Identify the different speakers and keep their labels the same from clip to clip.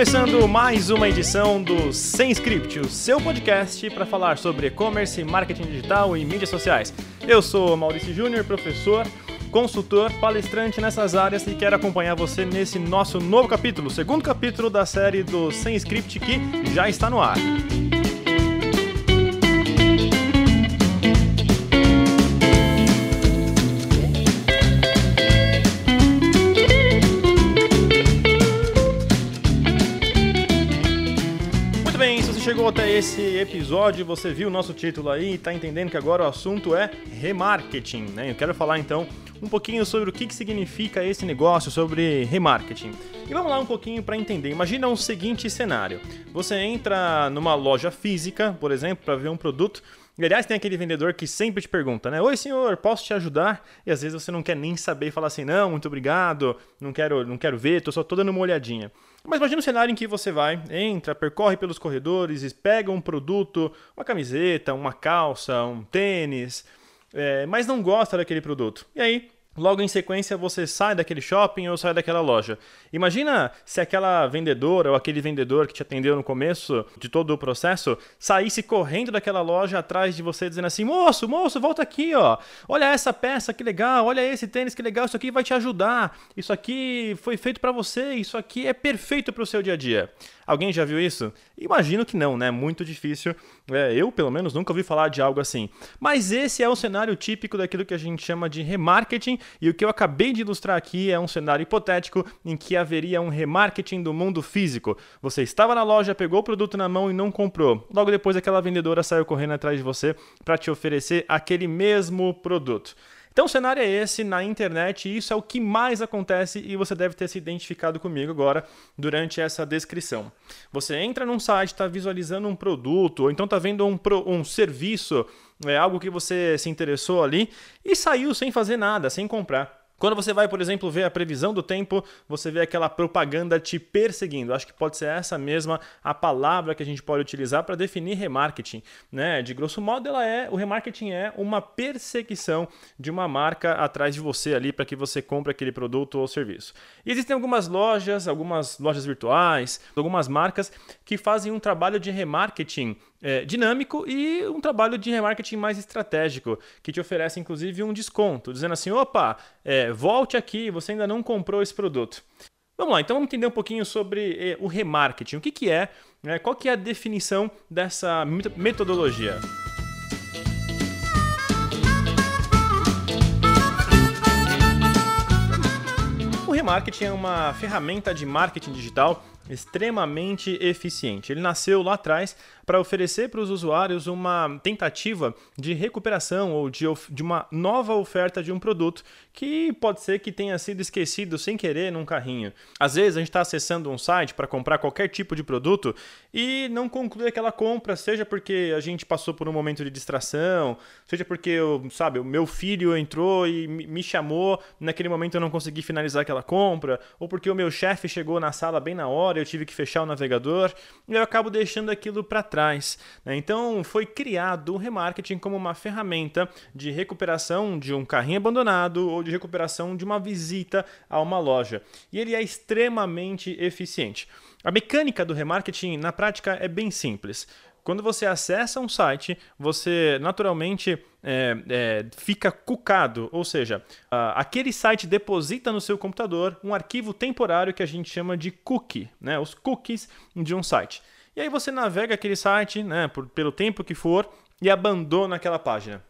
Speaker 1: Começando mais uma edição do Sem Script, o seu podcast para falar sobre e-commerce, marketing digital e mídias sociais. Eu sou Maurício Júnior, professor, consultor, palestrante nessas áreas e quero acompanhar você nesse nosso novo capítulo, segundo capítulo da série do Sem Script que já está no ar. Chegou até esse episódio, você viu o nosso título aí e está entendendo que agora o assunto é remarketing, né? Eu quero falar então um pouquinho sobre o que, que significa esse negócio, sobre remarketing. E vamos lá um pouquinho para entender. Imagina um seguinte cenário: você entra numa loja física, por exemplo, para ver um produto. Aliás, tem aquele vendedor que sempre te pergunta, né? Oi, senhor, posso te ajudar? E às vezes você não quer nem saber e fala assim: não, muito obrigado, não quero, não quero ver, tô só tô dando uma olhadinha. Mas imagina um cenário em que você vai, entra, percorre pelos corredores, pega um produto, uma camiseta, uma calça, um tênis, é, mas não gosta daquele produto. E aí, logo em sequência, você sai daquele shopping ou sai daquela loja. Imagina se aquela vendedora ou aquele vendedor que te atendeu no começo de todo o processo saísse correndo daquela loja atrás de você dizendo assim: "Moço, moço, volta aqui, ó. Olha essa peça, que legal. Olha esse tênis, que legal. Isso aqui vai te ajudar. Isso aqui foi feito para você. Isso aqui é perfeito para o seu dia a dia." Alguém já viu isso? Imagino que não, né? Muito difícil. É, eu, pelo menos, nunca ouvi falar de algo assim. Mas esse é o cenário típico daquilo que a gente chama de remarketing, e o que eu acabei de ilustrar aqui é um cenário hipotético em que haveria um remarketing do mundo físico. Você estava na loja, pegou o produto na mão e não comprou. Logo depois, aquela vendedora saiu correndo atrás de você para te oferecer aquele mesmo produto. Então o cenário é esse na internet e isso é o que mais acontece e você deve ter se identificado comigo agora durante essa descrição. Você entra num site, está visualizando um produto ou então está vendo um, pro, um serviço, é algo que você se interessou ali e saiu sem fazer nada, sem comprar. Quando você vai, por exemplo, ver a previsão do tempo, você vê aquela propaganda te perseguindo. Acho que pode ser essa mesma a palavra que a gente pode utilizar para definir remarketing, né? De grosso modo, ela é o remarketing é uma perseguição de uma marca atrás de você ali para que você compre aquele produto ou serviço. E existem algumas lojas, algumas lojas virtuais, algumas marcas que fazem um trabalho de remarketing é, dinâmico e um trabalho de remarketing mais estratégico, que te oferece inclusive um desconto, dizendo assim: opa, é, volte aqui, você ainda não comprou esse produto. Vamos lá, então vamos entender um pouquinho sobre é, o remarketing. O que, que é, né, qual que é a definição dessa metodologia? O remarketing é uma ferramenta de marketing digital extremamente eficiente. Ele nasceu lá atrás para oferecer para os usuários uma tentativa de recuperação ou de, de uma nova oferta de um produto que pode ser que tenha sido esquecido sem querer num carrinho. Às vezes a gente está acessando um site para comprar qualquer tipo de produto e não conclui aquela compra, seja porque a gente passou por um momento de distração, seja porque sabe, o meu filho entrou e me chamou, naquele momento eu não consegui finalizar aquela compra, ou porque o meu chefe chegou na sala bem na hora, eu tive que fechar o navegador e eu acabo deixando aquilo para trás. Né? Então foi criado o remarketing como uma ferramenta de recuperação de um carrinho abandonado ou de recuperação de uma visita a uma loja. E ele é extremamente eficiente. A mecânica do remarketing na prática é bem simples. Quando você acessa um site, você naturalmente é, é, fica cucado, ou seja, aquele site deposita no seu computador um arquivo temporário que a gente chama de cookie, né? os cookies de um site. E aí você navega aquele site, né, por, pelo tempo que for, e abandona aquela página.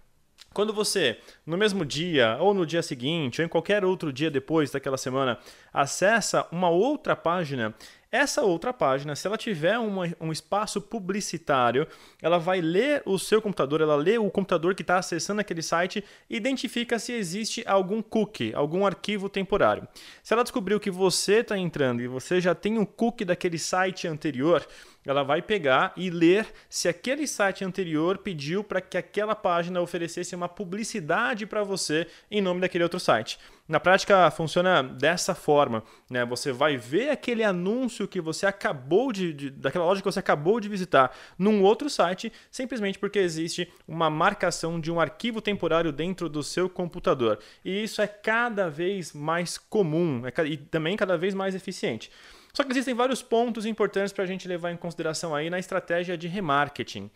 Speaker 1: Quando você, no mesmo dia, ou no dia seguinte, ou em qualquer outro dia depois daquela semana, acessa uma outra página, essa outra página, se ela tiver uma, um espaço publicitário, ela vai ler o seu computador, ela lê o computador que está acessando aquele site e identifica se existe algum cookie, algum arquivo temporário. Se ela descobriu que você está entrando e você já tem um cookie daquele site anterior, ela vai pegar e ler se aquele site anterior pediu para que aquela página oferecesse uma publicidade para você em nome daquele outro site. Na prática funciona dessa forma, né? Você vai ver aquele anúncio que você acabou de, de, daquela loja que você acabou de visitar num outro site, simplesmente porque existe uma marcação de um arquivo temporário dentro do seu computador. E isso é cada vez mais comum é, e também cada vez mais eficiente. Só que existem vários pontos importantes para a gente levar em consideração aí na estratégia de remarketing.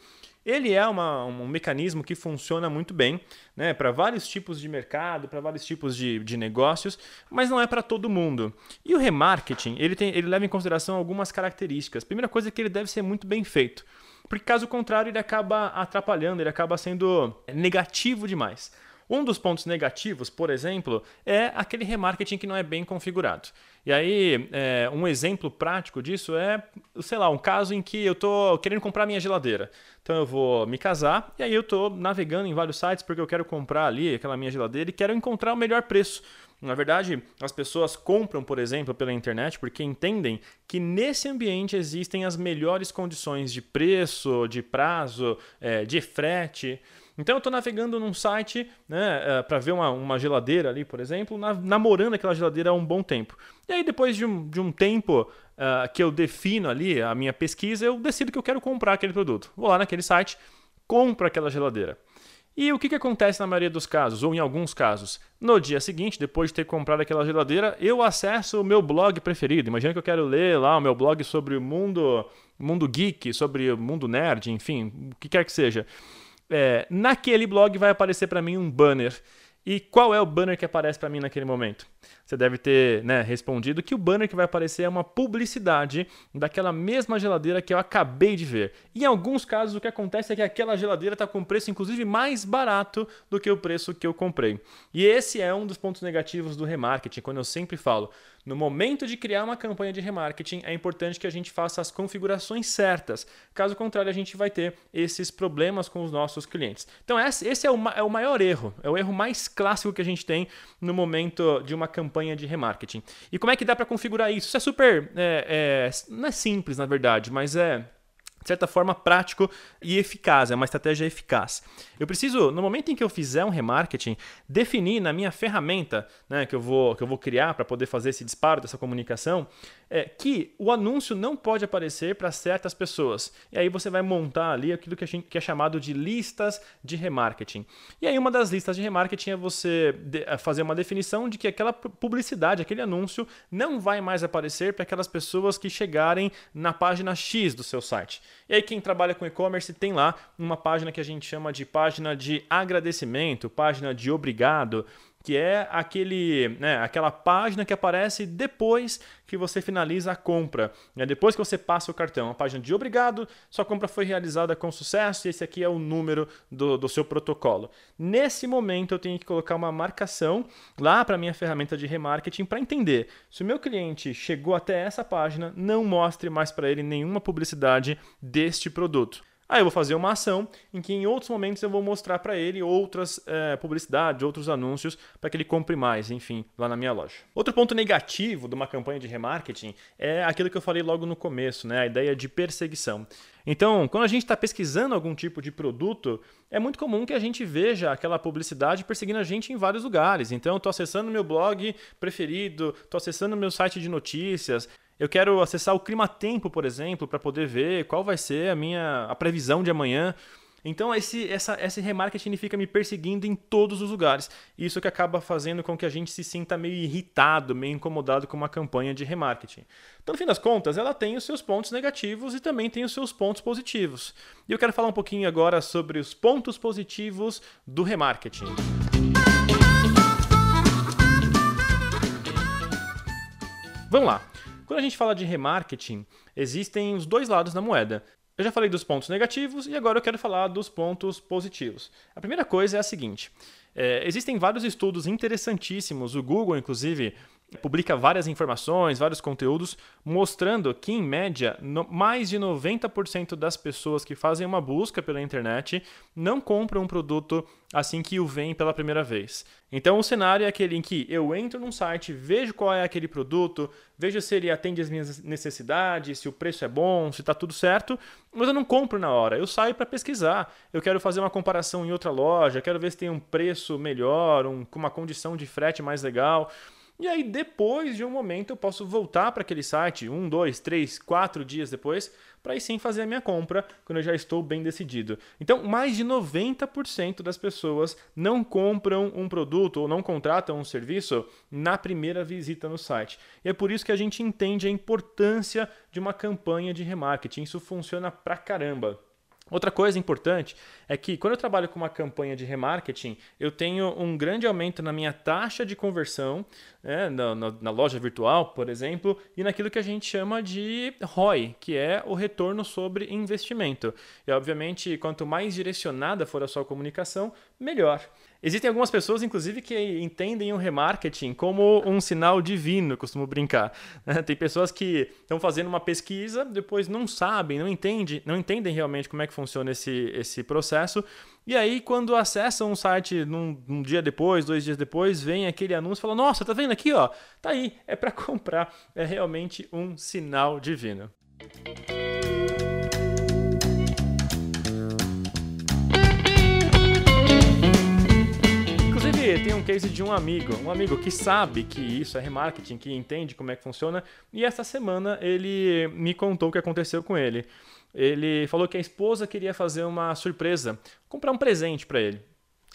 Speaker 1: Ele é uma, um mecanismo que funciona muito bem né, para vários tipos de mercado, para vários tipos de, de negócios, mas não é para todo mundo. E o remarketing, ele, tem, ele leva em consideração algumas características. Primeira coisa é que ele deve ser muito bem feito, porque caso contrário ele acaba atrapalhando, ele acaba sendo negativo demais. Um dos pontos negativos, por exemplo, é aquele remarketing que não é bem configurado. E aí, é, um exemplo prático disso é, sei lá, um caso em que eu estou querendo comprar minha geladeira. Então eu vou me casar e aí eu estou navegando em vários sites porque eu quero comprar ali aquela minha geladeira e quero encontrar o melhor preço. Na verdade, as pessoas compram, por exemplo, pela internet porque entendem que nesse ambiente existem as melhores condições de preço, de prazo, é, de frete. Então eu estou navegando num site né, é, para ver uma, uma, geladeira ali, por exemplo, namorando aquela geladeira há um bom tempo. E aí, depois de um, de um tempo uh, que eu defino ali a minha pesquisa, eu decido que eu quero comprar aquele produto. Vou lá naquele site, compro aquela geladeira. E o que, que acontece na maioria dos casos, ou em alguns casos? No dia seguinte, depois de ter comprado aquela geladeira, eu acesso o meu blog preferido. Imagina que eu quero ler lá o meu blog sobre o mundo, mundo geek, sobre o mundo nerd, enfim, o que quer que seja é, naquele blog vai aparecer para mim um banner. E qual é o banner que aparece para mim naquele momento? Você deve ter né, respondido que o banner que vai aparecer é uma publicidade daquela mesma geladeira que eu acabei de ver. Em alguns casos, o que acontece é que aquela geladeira está com preço, inclusive, mais barato do que o preço que eu comprei. E esse é um dos pontos negativos do remarketing, quando eu sempre falo. No momento de criar uma campanha de remarketing, é importante que a gente faça as configurações certas. Caso contrário, a gente vai ter esses problemas com os nossos clientes. Então, esse é o, é o maior erro, é o erro mais clássico que a gente tem no momento de uma campanha de remarketing. E como é que dá para configurar isso? Isso é super. É, é, não é simples, na verdade, mas é de certa forma, prático e eficaz, é uma estratégia eficaz. Eu preciso, no momento em que eu fizer um remarketing, definir na minha ferramenta né, que, eu vou, que eu vou criar para poder fazer esse disparo dessa comunicação, é, que o anúncio não pode aparecer para certas pessoas. E aí você vai montar ali aquilo que, gente, que, é chamado de listas de remarketing. E aí uma das listas de remarketing é você é fazer uma definição de que aquela publicidade, aquele anúncio, não vai mais aparecer para aquelas pessoas que chegarem na página X do seu site. E aí quem trabalha com e-commerce tem lá uma página que a gente chama de página de agradecimento, página de obrigado, que é aquele, né, aquela página que aparece depois que você finaliza a compra, né, depois que você passa o cartão. A página de obrigado, sua compra foi realizada com sucesso e esse aqui é o número do, do seu protocolo. Nesse momento eu tenho que colocar uma marcação lá para minha ferramenta de remarketing para entender se o meu cliente chegou até essa página, não mostre mais para ele nenhuma publicidade deste produto. Aí eu vou fazer uma ação em que em outros momentos eu vou mostrar para ele outras é, publicidades, outros anúncios para que ele compre mais, enfim, lá na minha loja. Outro ponto negativo de uma campanha de remarketing é aquilo que eu falei logo no começo, né? A ideia de perseguição. Então, quando a gente está pesquisando algum tipo de produto, é muito comum que a gente veja aquela publicidade perseguindo a gente em vários lugares. Então, estou acessando meu blog preferido, estou acessando meu site de notícias, eu quero acessar o Clima Tempo, por exemplo, para poder ver qual vai ser a minha a previsão de amanhã. Então esse, essa, esse remarketing fica me perseguindo em todos os lugares. Isso que acaba fazendo com que a gente se sinta meio irritado, meio incomodado com uma campanha de remarketing. Então, no fim das contas, ela tem os seus pontos negativos e também tem os seus pontos positivos. E eu quero falar um pouquinho agora sobre os pontos positivos do remarketing. Vamos lá. Quando a gente fala de remarketing, existem os dois lados da moeda. Eu já falei dos pontos negativos e agora eu quero falar dos pontos positivos. A primeira coisa é a seguinte: é, existem vários estudos interessantíssimos, o Google, inclusive, publica várias informações, vários conteúdos, mostrando que, em média, no, mais de 90% das pessoas que fazem uma busca pela internet não compram um produto assim que o veem pela primeira vez. Então, o cenário é aquele em que eu entro num site, vejo qual é aquele produto, vejo se ele atende às minhas necessidades, se o preço é bom, se está tudo certo, mas eu não compro na hora. Eu saio para pesquisar. Eu quero fazer uma comparação em outra loja, quero ver se tem um preço melhor, um, uma condição de frete mais legal. E aí, depois de um momento, eu posso voltar para aquele site, um, dois, três, quatro dias depois, para aí sim fazer a minha compra quando eu já estou bem decidido. Então, mais de 90% das pessoas não compram um produto ou não contratam um serviço na primeira visita no site. E é por isso que a gente entende a importância de uma campanha de remarketing. Isso funciona pra caramba. Outra coisa importante é que quando eu trabalho com uma campanha de remarketing, eu tenho um grande aumento na minha taxa de conversão, né, na, na, na, loja virtual, por exemplo, e naquilo que a gente chama de ROI, que é o retorno sobre investimento. E obviamente, quanto mais direcionada for a sua comunicação, melhor. Existem algumas pessoas, inclusive, que entendem o remarketing como um sinal divino, costumo brincar. Né? Tem pessoas que estão fazendo uma pesquisa, depois não sabem, não entendem, não entendem realmente como é que funciona esse, esse processo. E aí, quando acessam um site num, um dia depois, dois dias depois, vem aquele anúncio e fala: Nossa, tá vendo aqui, ó? Tá aí, é para comprar. É realmente um sinal divino. Tem um case de um amigo, um amigo que sabe que isso é remarketing, que entende como é que funciona, e essa semana ele me contou o que aconteceu com ele. Ele falou que a esposa queria fazer uma surpresa, comprar um presente para ele.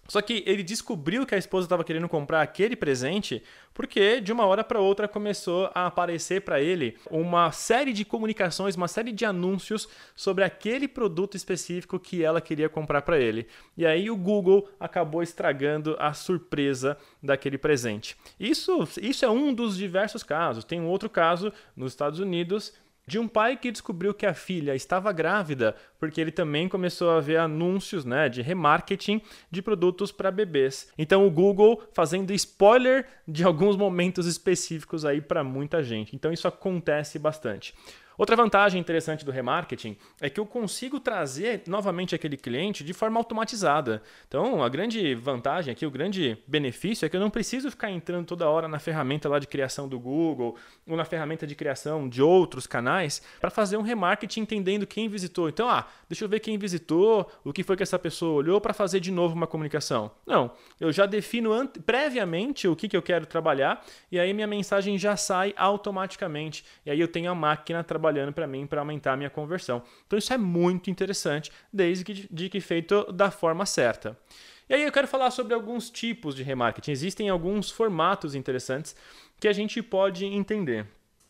Speaker 1: Só que ele descobriu que a esposa estava querendo comprar aquele presente porque de uma hora para outra começou a aparecer para ele uma série de comunicações, uma série de anúncios sobre aquele produto específico que ela queria comprar para ele. E aí o Google acabou estragando a surpresa daquele presente. Isso, isso é um dos diversos casos. Tem um outro caso nos Estados Unidos de um pai que descobriu que a filha estava grávida, porque ele também começou a ver anúncios né, de remarketing de produtos para bebês. Então o Google fazendo spoiler de alguns momentos específicos aí para muita gente. Então isso acontece bastante. Outra vantagem interessante do remarketing é que eu consigo trazer novamente aquele cliente de forma automatizada. Então, a grande vantagem aqui, o grande benefício é que eu não preciso ficar entrando toda hora na ferramenta lá de criação do Google ou na ferramenta de criação de outros canais para fazer um remarketing entendendo quem visitou. Então, ah, deixa eu ver quem visitou, o que foi que essa pessoa olhou para fazer de novo uma comunicação. Não, eu já defino previamente o que, que eu quero trabalhar e aí minha mensagem já sai automaticamente. E aí eu tenho a máquina trabalhando trabalhando para mim para aumentar a minha conversão. Então isso é muito interessante, desde que, de que feito da forma certa. E aí eu quero falar sobre alguns tipos de remarketing. Existem alguns formatos interessantes que a gente pode entender.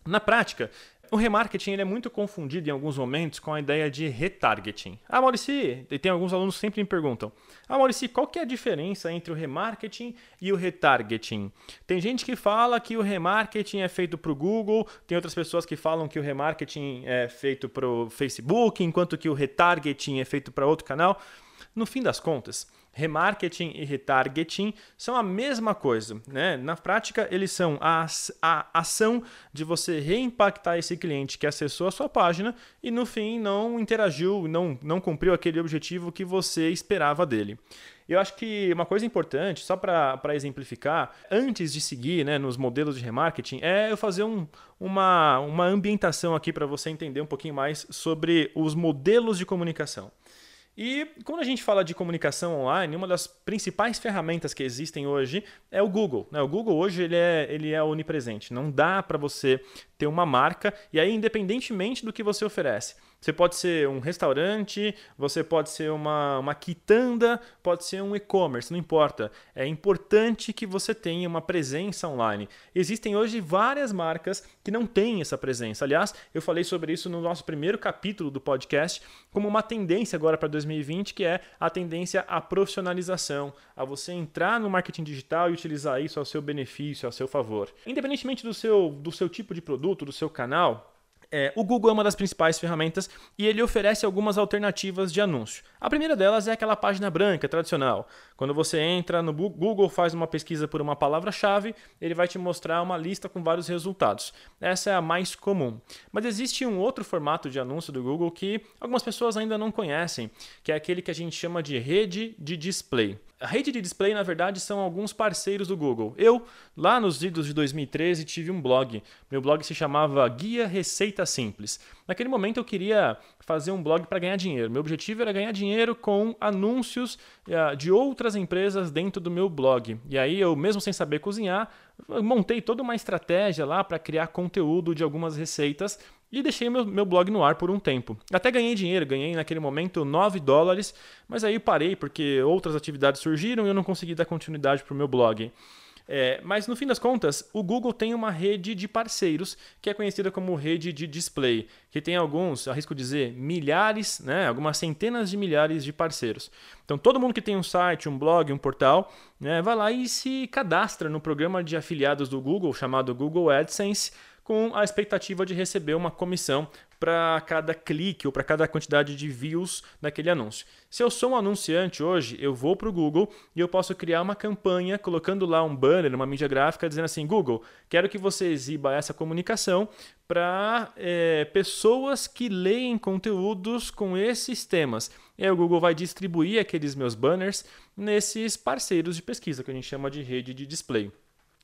Speaker 1: Na prática, o remarketing ele é muito confundido em alguns momentos com a ideia de retargeting. Ah, Maurício, e tem alguns alunos que sempre me perguntam: Ah, Maurício, qual que é a diferença entre o remarketing e o retargeting? Tem gente que fala que o remarketing é feito para o Google, tem outras pessoas que falam que o remarketing é feito para o Facebook, enquanto que o retargeting é feito para outro canal. No fim das contas, remarketing e retargeting são a mesma coisa. Né? Na prática, eles são a, a ação de você reimpactar esse cliente que acessou a sua página e no fim não interagiu, não, não cumpriu aquele objetivo que você esperava dele. Eu acho que uma coisa importante, só para exemplificar, antes de seguir né, nos modelos de remarketing, é eu fazer um, uma, uma ambientação aqui para você entender um pouquinho mais sobre os modelos de comunicação. E quando a gente fala de comunicação online, uma das principais ferramentas que existem hoje é o Google. Né? O Google hoje ele é, ele é onipresente. Não dá para você ter uma marca e aí independentemente do que você oferece. Você pode ser um restaurante, você pode ser uma, uma quitanda, pode ser um e-commerce, não importa. É importante que você tenha uma presença online. Existem hoje várias marcas que não têm essa presença. Aliás, eu falei sobre isso no nosso primeiro capítulo do podcast, como uma tendência agora para 2020, que é a tendência à profissionalização, a você entrar no marketing digital e utilizar isso ao seu benefício, ao seu favor. Independentemente do seu, do seu tipo de produto, do seu canal, é, o Google é uma das principais ferramentas e ele oferece algumas alternativas de anúncio. A primeira delas é aquela página branca tradicional. Quando você entra no Google, faz uma pesquisa por uma palavra-chave, ele vai te mostrar uma lista com vários resultados. Essa é a mais comum. Mas existe um outro formato de anúncio do Google que algumas pessoas ainda não conhecem, que é aquele que a gente chama de rede de display. A rede de display, na verdade, são alguns parceiros do Google. Eu, lá nos idos de 2013, tive um blog. Meu blog se chamava Guia Receita receita simples. Naquele momento eu queria fazer um blog para ganhar dinheiro. Meu objetivo era ganhar dinheiro com anúncios uh, de outras empresas dentro do meu blog. E aí eu, mesmo sem saber cozinhar, montei toda uma estratégia lá para criar conteúdo de algumas receitas e deixei meu, meu blog no ar por um tempo. Até ganhei dinheiro, ganhei naquele momento 9 dólares, mas aí parei porque outras atividades surgiram e eu não consegui dar continuidade para o meu blog. É, mas no fim das contas, o Google tem uma rede de parceiros que é conhecida como rede de display, que tem alguns, arrisco dizer, milhares, né, algumas centenas de milhares de parceiros. Então todo mundo que tem um site, um blog, um portal, né, vai lá e se cadastra no programa de afiliados do Google chamado Google AdSense com a expectativa de receber uma comissão para cada clique ou para cada quantidade de views daquele anúncio. Se eu sou um anunciante hoje, eu vou para o Google e eu posso criar uma campanha colocando lá um banner, uma mídia gráfica, dizendo assim: Google, quero que você exiba essa comunicação para é, pessoas que leem conteúdos com esses temas. E aí o Google vai distribuir aqueles meus banners nesses parceiros de pesquisa que a gente chama de rede de display.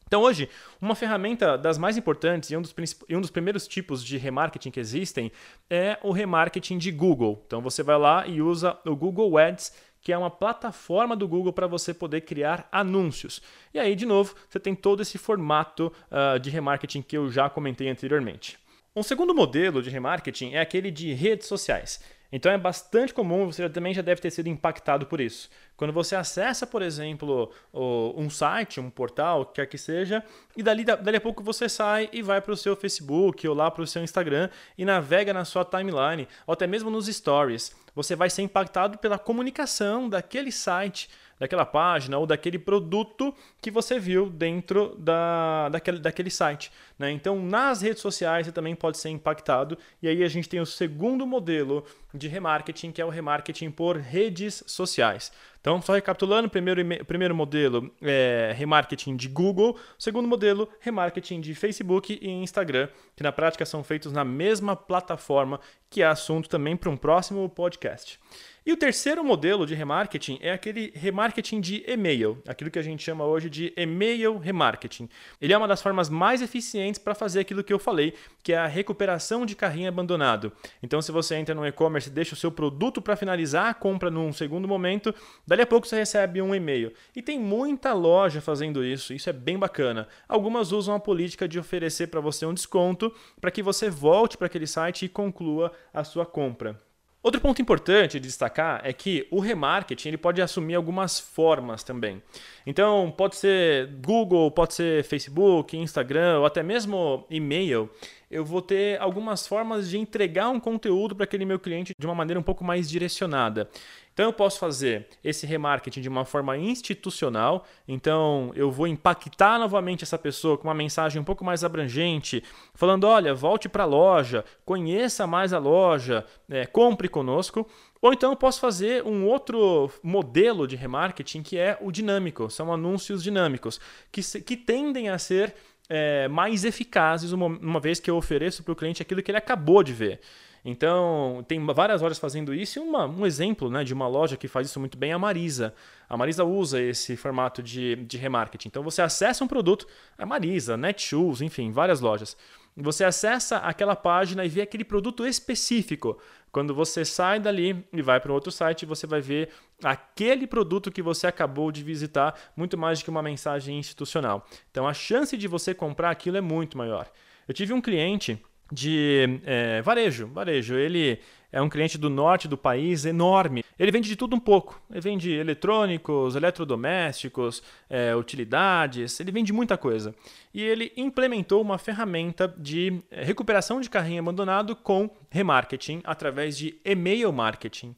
Speaker 1: Então, hoje, uma ferramenta das mais importantes e um dos, e um dos primeiros tipos de remarketing que existem é o remarketing de Google. Então, você vai lá e usa o Google Ads, que é uma plataforma do Google para você poder criar anúncios. E aí, de novo, você tem todo esse formato uh, de remarketing que eu já comentei anteriormente. Um segundo modelo de remarketing é aquele de redes sociais. Então é bastante comum, você também já deve ter sido impactado por isso. Quando você acessa, por exemplo, um site, um portal, quer que seja, e dali, dali a pouco você sai e vai para o seu Facebook ou lá para o seu Instagram e navega na sua timeline, ou até mesmo nos stories. Você vai ser impactado pela comunicação daquele site daquela página ou daquele produto que você viu dentro da, daquele, daquele site. Né? Então, nas redes sociais você também pode ser impactado. E aí a gente tem o segundo modelo de remarketing, que é o remarketing por redes sociais. Então, só recapitulando, primeiro, primeiro modelo é remarketing de Google, segundo modelo, remarketing de Facebook e Instagram, que na prática são feitos na mesma plataforma, que é assunto também para um próximo podcast. E o terceiro modelo de remarketing é aquele remarketing de e-mail, aquilo que a gente chama hoje de e-mail remarketing. Ele é uma das formas mais eficientes para fazer aquilo que eu falei, que é a recuperação de carrinho abandonado. Então, se você entra no e-commerce e deixa o seu produto para finalizar a compra num segundo momento, dali a pouco você recebe um e-mail. E tem muita loja fazendo isso, isso é bem bacana. Algumas usam a política de oferecer para você um desconto para que você volte para aquele site e conclua a sua compra. Outro ponto importante de destacar é que o remarketing ele pode assumir algumas formas também. Então, pode ser Google, pode ser Facebook, Instagram ou até mesmo e-mail. Eu vou ter algumas formas de entregar um conteúdo para aquele meu cliente de uma maneira um pouco mais direcionada. Então eu posso fazer esse remarketing de uma forma institucional. Então eu vou impactar novamente essa pessoa com uma mensagem um pouco mais abrangente, falando: olha, volte para a loja, conheça mais a loja, é, compre conosco. Ou então eu posso fazer um outro modelo de remarketing que é o dinâmico. São anúncios dinâmicos que, que tendem a ser é, mais eficazes uma, uma vez que eu ofereço para o cliente aquilo que ele acabou de ver. Então, tem várias lojas fazendo isso e uma, um exemplo né, de uma loja que faz isso muito bem é a Marisa. A Marisa usa esse formato de, de remarketing. Então, você acessa um produto, a Marisa, Netshoes, enfim, várias lojas. Você acessa aquela página e vê aquele produto específico. Quando você sai dali e vai para outro site, você vai ver aquele produto que você acabou de visitar, muito mais do que uma mensagem institucional. Então, a chance de você comprar aquilo é muito maior. Eu tive um cliente de é, varejo. Varejo, ele é um cliente do norte do país enorme. Ele vende de tudo um pouco. Ele vende eletrônicos, eletrodomésticos, é, utilidades, ele vende muita coisa. E ele implementou uma ferramenta de é, recuperação de carrinho abandonado com remarketing através de e-mail marketing.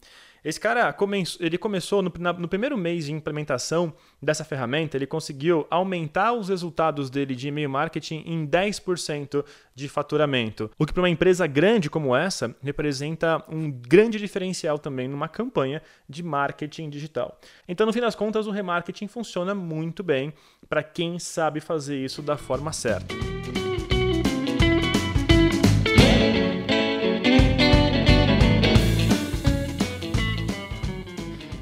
Speaker 1: Esse cara ele começou no, no, primeiro mês de implementação dessa ferramenta, ele conseguiu aumentar os resultados dele de e-mail marketing em 10% de faturamento. O que para uma empresa grande como essa representa um grande diferencial também numa campanha de marketing digital. Então, no fim das contas, o remarketing funciona muito bem para quem sabe fazer isso da forma certa.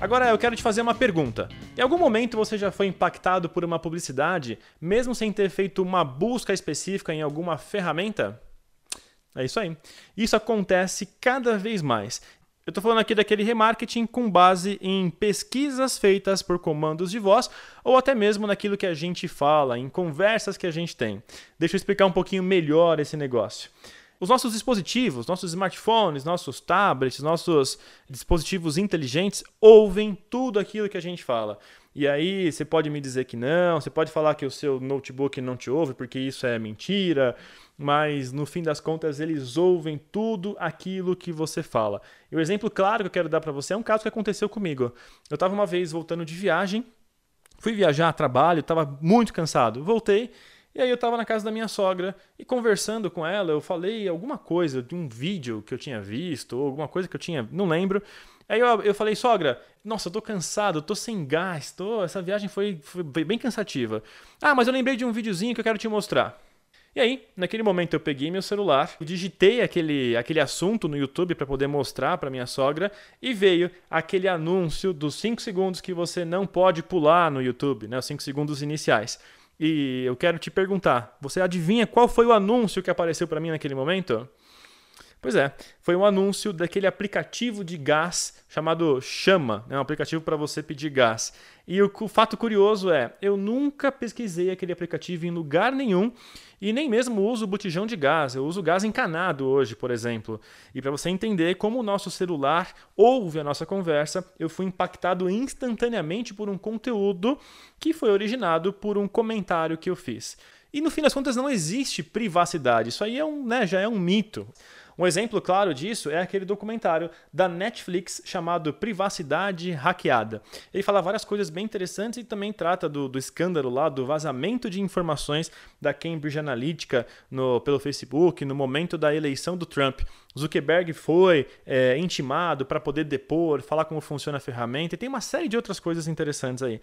Speaker 1: Agora eu quero te fazer uma pergunta. Em algum momento você já foi impactado por uma publicidade, mesmo sem ter feito uma busca específica em alguma ferramenta? É isso aí. Isso acontece cada vez mais. Eu estou falando aqui daquele remarketing com base em pesquisas feitas por comandos de voz ou até mesmo naquilo que a gente fala, em conversas que a gente tem. Deixa eu explicar um pouquinho melhor esse negócio. Os nossos dispositivos, nossos smartphones, nossos tablets, nossos dispositivos inteligentes ouvem tudo aquilo que a gente fala. E aí você pode me dizer que não, você pode falar que o seu notebook não te ouve porque isso é mentira, mas no fim das contas eles ouvem tudo aquilo que você fala. E o exemplo claro que eu quero dar para você é um caso que aconteceu comigo. Eu estava uma vez voltando de viagem, fui viajar a trabalho, estava muito cansado, voltei e aí eu estava na casa da minha sogra e conversando com ela, eu falei alguma coisa de um vídeo que eu tinha visto, ou alguma coisa que eu tinha, não lembro. Aí eu, eu falei, sogra, nossa, eu tô cansado, eu tô sem gás, tô, essa viagem foi, foi bem cansativa. Ah, mas eu lembrei de um videozinho que eu quero te mostrar. E aí, naquele momento eu peguei meu celular, digitei aquele, aquele assunto no YouTube para poder mostrar para minha sogra e veio aquele anúncio dos 5 segundos que você não pode pular no YouTube, né, os 5 segundos iniciais. E eu quero te perguntar, você adivinha qual foi o anúncio que apareceu para mim naquele momento? Pois é, foi um anúncio daquele aplicativo de gás chamado Chama, né? um aplicativo para você pedir gás. E o, fato curioso é, eu nunca pesquisei aquele aplicativo em lugar nenhum e nem mesmo uso botijão de gás. Eu uso gás encanado hoje, por exemplo. E para você entender como o nosso celular ouve a nossa conversa, eu fui impactado instantaneamente por um conteúdo que foi originado por um comentário que eu fiz. E no fim das contas não existe privacidade. Isso aí é um, né, já é um mito. Um exemplo claro disso é aquele documentário da Netflix chamado Privacidade Hackeada. Ele fala várias coisas bem interessantes e também trata do, do escândalo lá, do vazamento de informações da Cambridge Analytica no, pelo Facebook no momento da eleição do Trump. Zuckerberg foi é, intimado para poder depor, falar como funciona a ferramenta e tem uma série de outras coisas interessantes aí.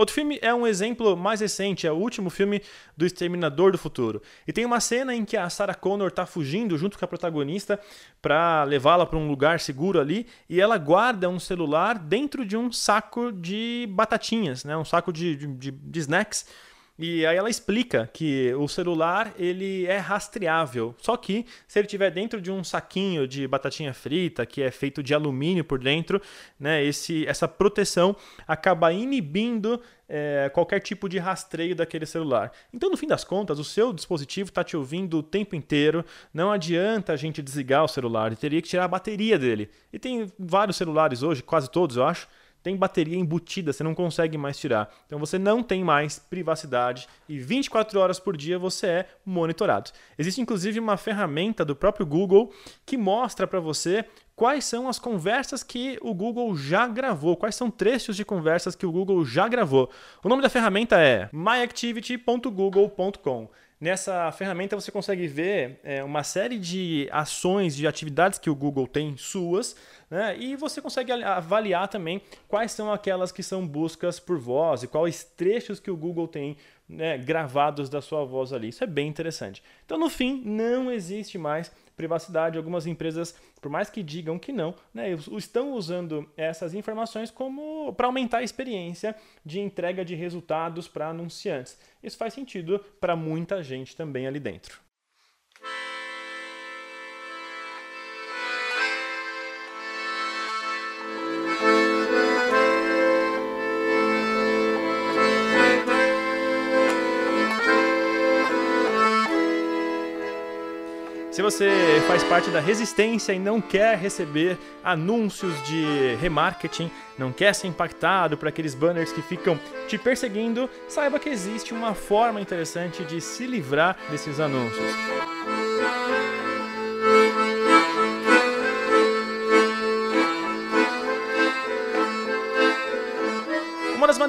Speaker 1: Outro filme é um exemplo mais recente, é o último filme do Exterminador do Futuro. E tem uma cena em que a Sarah Connor está fugindo junto com a protagonista para levá-la para um lugar seguro ali e ela guarda um celular dentro de um saco de batatinhas, né? um saco de, de, de snacks e aí ela explica que o celular ele é rastreável, só que se ele estiver dentro de um saquinho de batatinha frita que é feito de alumínio por dentro, né, esse, essa proteção acaba inibindo é, qualquer tipo de rastreio daquele celular. Então, no fim das contas, o seu dispositivo está te ouvindo o tempo inteiro. Não adianta a gente desligar o celular, teria que tirar a bateria dele. E tem vários celulares hoje, quase todos eu acho, tem bateria embutida, você não consegue mais tirar. Então você não tem mais privacidade e 24 horas por dia você é monitorado. Existe inclusive uma ferramenta do próprio Google que mostra para você quais são as conversas que o Google já gravou, quais são trechos de conversas que o Google já gravou. O nome da ferramenta é myactivity.google.com. Nessa ferramenta você consegue ver é, uma série de ações, de atividades que o Google tem suas, né? e você consegue avaliar também quais são aquelas que são buscas por voz e quais trechos que o Google tem né, gravados da sua voz ali. Isso é bem interessante. Então, no fim, não existe mais privacidade. Algumas empresas, por mais que digam que não, né, estão usando essas informações como para aumentar a experiência de entrega de resultados para anunciantes. Isso faz sentido para muita gente também ali dentro. Se você faz parte da resistência e não quer receber anúncios de remarketing, não quer ser impactado por aqueles banners que ficam te perseguindo, saiba que existe uma forma interessante de se livrar desses anúncios.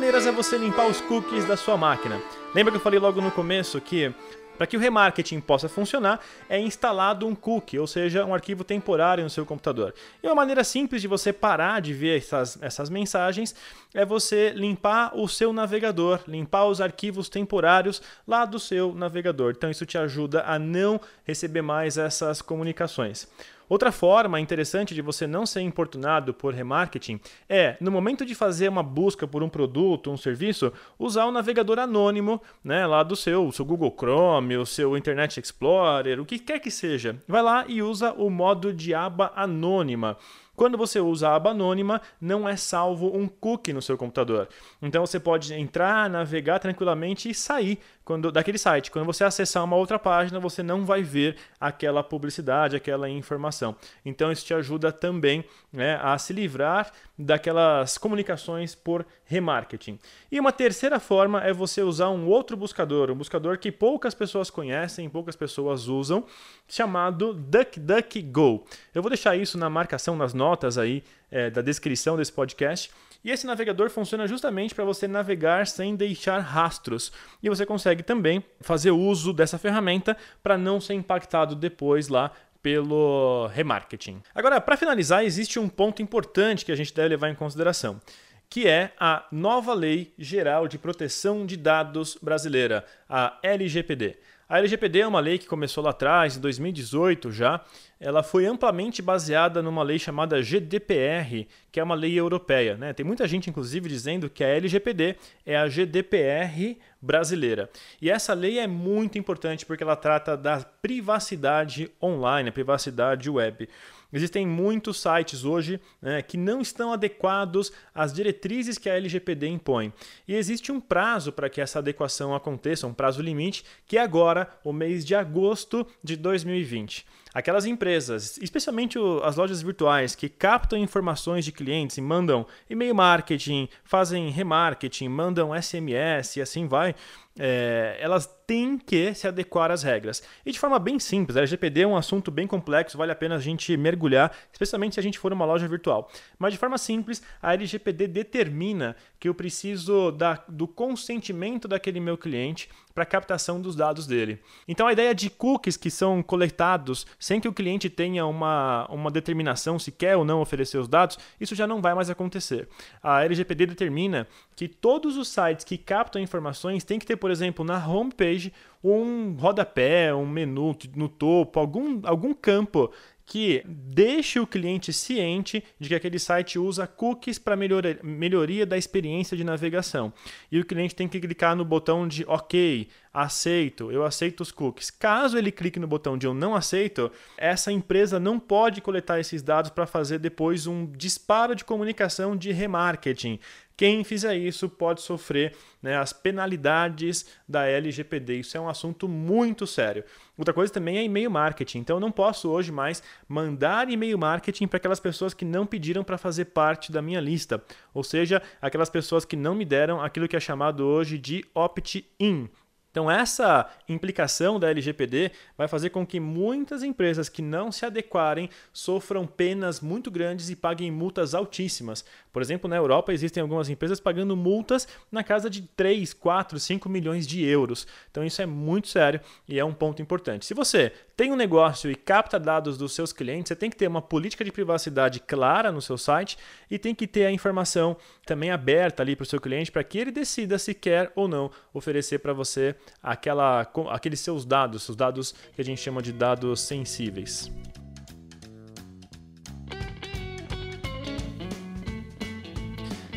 Speaker 1: Maneiras é você limpar os cookies da sua máquina. Lembra que eu falei logo no começo que para que o remarketing possa funcionar, é instalado um cookie, ou seja, um arquivo temporário no seu computador. E uma maneira simples de você parar de ver essas, essas mensagens é você limpar o seu navegador, limpar os arquivos temporários lá do seu navegador. Então isso te ajuda a não receber mais essas comunicações. Outra forma interessante de você não ser importunado por remarketing é, no momento de fazer uma busca por um produto, um serviço, usar o navegador anônimo, né, lá do seu, seu Google Chrome, o seu Internet Explorer, o que quer que seja. Vai lá e usa o modo de aba anônima. Quando você usa a aba anônima, não é salvo um cookie no seu computador. Então você pode entrar, navegar tranquilamente e sair quando, daquele site. Quando você acessar uma outra página, você não vai ver aquela publicidade, aquela informação. Então isso te ajuda também né, a se livrar daquelas comunicações por remarketing. E uma terceira forma é você usar um outro buscador, um buscador que poucas pessoas conhecem, poucas pessoas usam, chamado DuckDuckGo. Eu vou deixar isso na marcação, nas notas aí é, da descrição desse podcast. E esse navegador funciona justamente para você navegar sem deixar rastros. E você consegue também fazer uso dessa ferramenta para não ser impactado depois lá pelo remarketing. Agora, para finalizar, existe um ponto importante que a gente deve levar em consideração, que é a nova Lei Geral de Proteção de Dados brasileira, a LGPD. A LGPD é uma lei que começou lá atrás, em 2018 já. Ela foi amplamente baseada numa lei chamada GDPR, que é uma lei europeia. Né? Tem muita gente, inclusive, dizendo que a LGPD é a GDPR brasileira. E essa lei é muito importante porque ela trata da privacidade online, a privacidade web. Existem muitos sites hoje né, que não estão adequados às diretrizes que a LGPD impõe. E existe um prazo para que essa adequação aconteça, um prazo limite, que é agora o mês de agosto de 2020. Aquelas empresas, especialmente as lojas virtuais, que captam informações de clientes e mandam e-mail marketing, fazem remarketing, mandam SMS e assim vai, é, elas têm que se adequar às regras. E de forma bem simples, a LGPD é um assunto bem complexo, vale a pena a gente mergulhar, especialmente se a gente for uma loja virtual. Mas de forma simples, a LGPD determina que eu preciso da, do consentimento daquele meu cliente para captação dos dados dele. Então a ideia de cookies que são coletados sem que o cliente tenha uma, uma determinação se quer ou não oferecer os dados, isso já não vai mais acontecer. A LGPD determina que todos os sites que captam informações têm que ter, por exemplo, na homepage um rodapé, um menu no topo, algum, algum campo que deixe o cliente ciente de que aquele site usa cookies para melhoria, melhoria da experiência de navegação. E o cliente tem que clicar no botão de OK, aceito, eu aceito os cookies. Caso ele clique no botão de eu não aceito, essa empresa não pode coletar esses dados para fazer depois um disparo de comunicação de remarketing. Quem fizer isso pode sofrer né, as penalidades da LGPD. Isso é um assunto muito sério. Outra coisa também é e-mail marketing. Então eu não posso hoje mais mandar e-mail marketing para aquelas pessoas que não pediram para fazer parte da minha lista. Ou seja, aquelas pessoas que não me deram aquilo que é chamado hoje de opt-in. Então, essa implicação da LGPD vai fazer com que muitas empresas que não se adequarem sofram penas muito grandes e paguem multas altíssimas. Por exemplo, na Europa existem algumas empresas pagando multas na casa de 3, 4, 5 milhões de euros. Então, isso é muito sério e é um ponto importante. Se você tem um negócio e capta dados dos seus clientes, você tem que ter uma política de privacidade clara no seu site e tem que ter a informação também aberta ali para o seu cliente para que ele decida se quer ou não oferecer para você aquela, aqueles seus dados, os dados que a gente chama de dados sensíveis.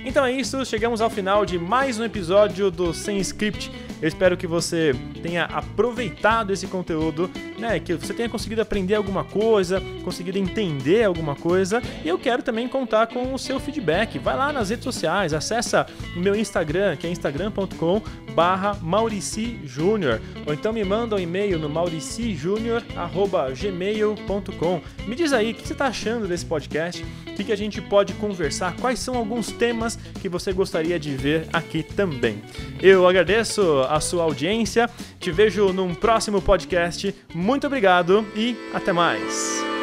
Speaker 1: Então é isso, chegamos ao final de mais um episódio do Sem Script. Eu espero que você tenha aproveitado esse conteúdo, né? Que você tenha conseguido aprender alguma coisa, conseguido entender alguma coisa. E eu quero também contar com o seu feedback. Vai lá nas redes sociais, acessa o meu Instagram, que é instagram.com barra Maurici Júnior. Ou então me manda um e-mail no mauricijunior.gmail.com. Me diz aí o que você está achando desse podcast, o que a gente pode conversar, quais são alguns temas que você gostaria de ver aqui também. Eu agradeço a sua audiência, te vejo num próximo podcast. Muito obrigado e até mais!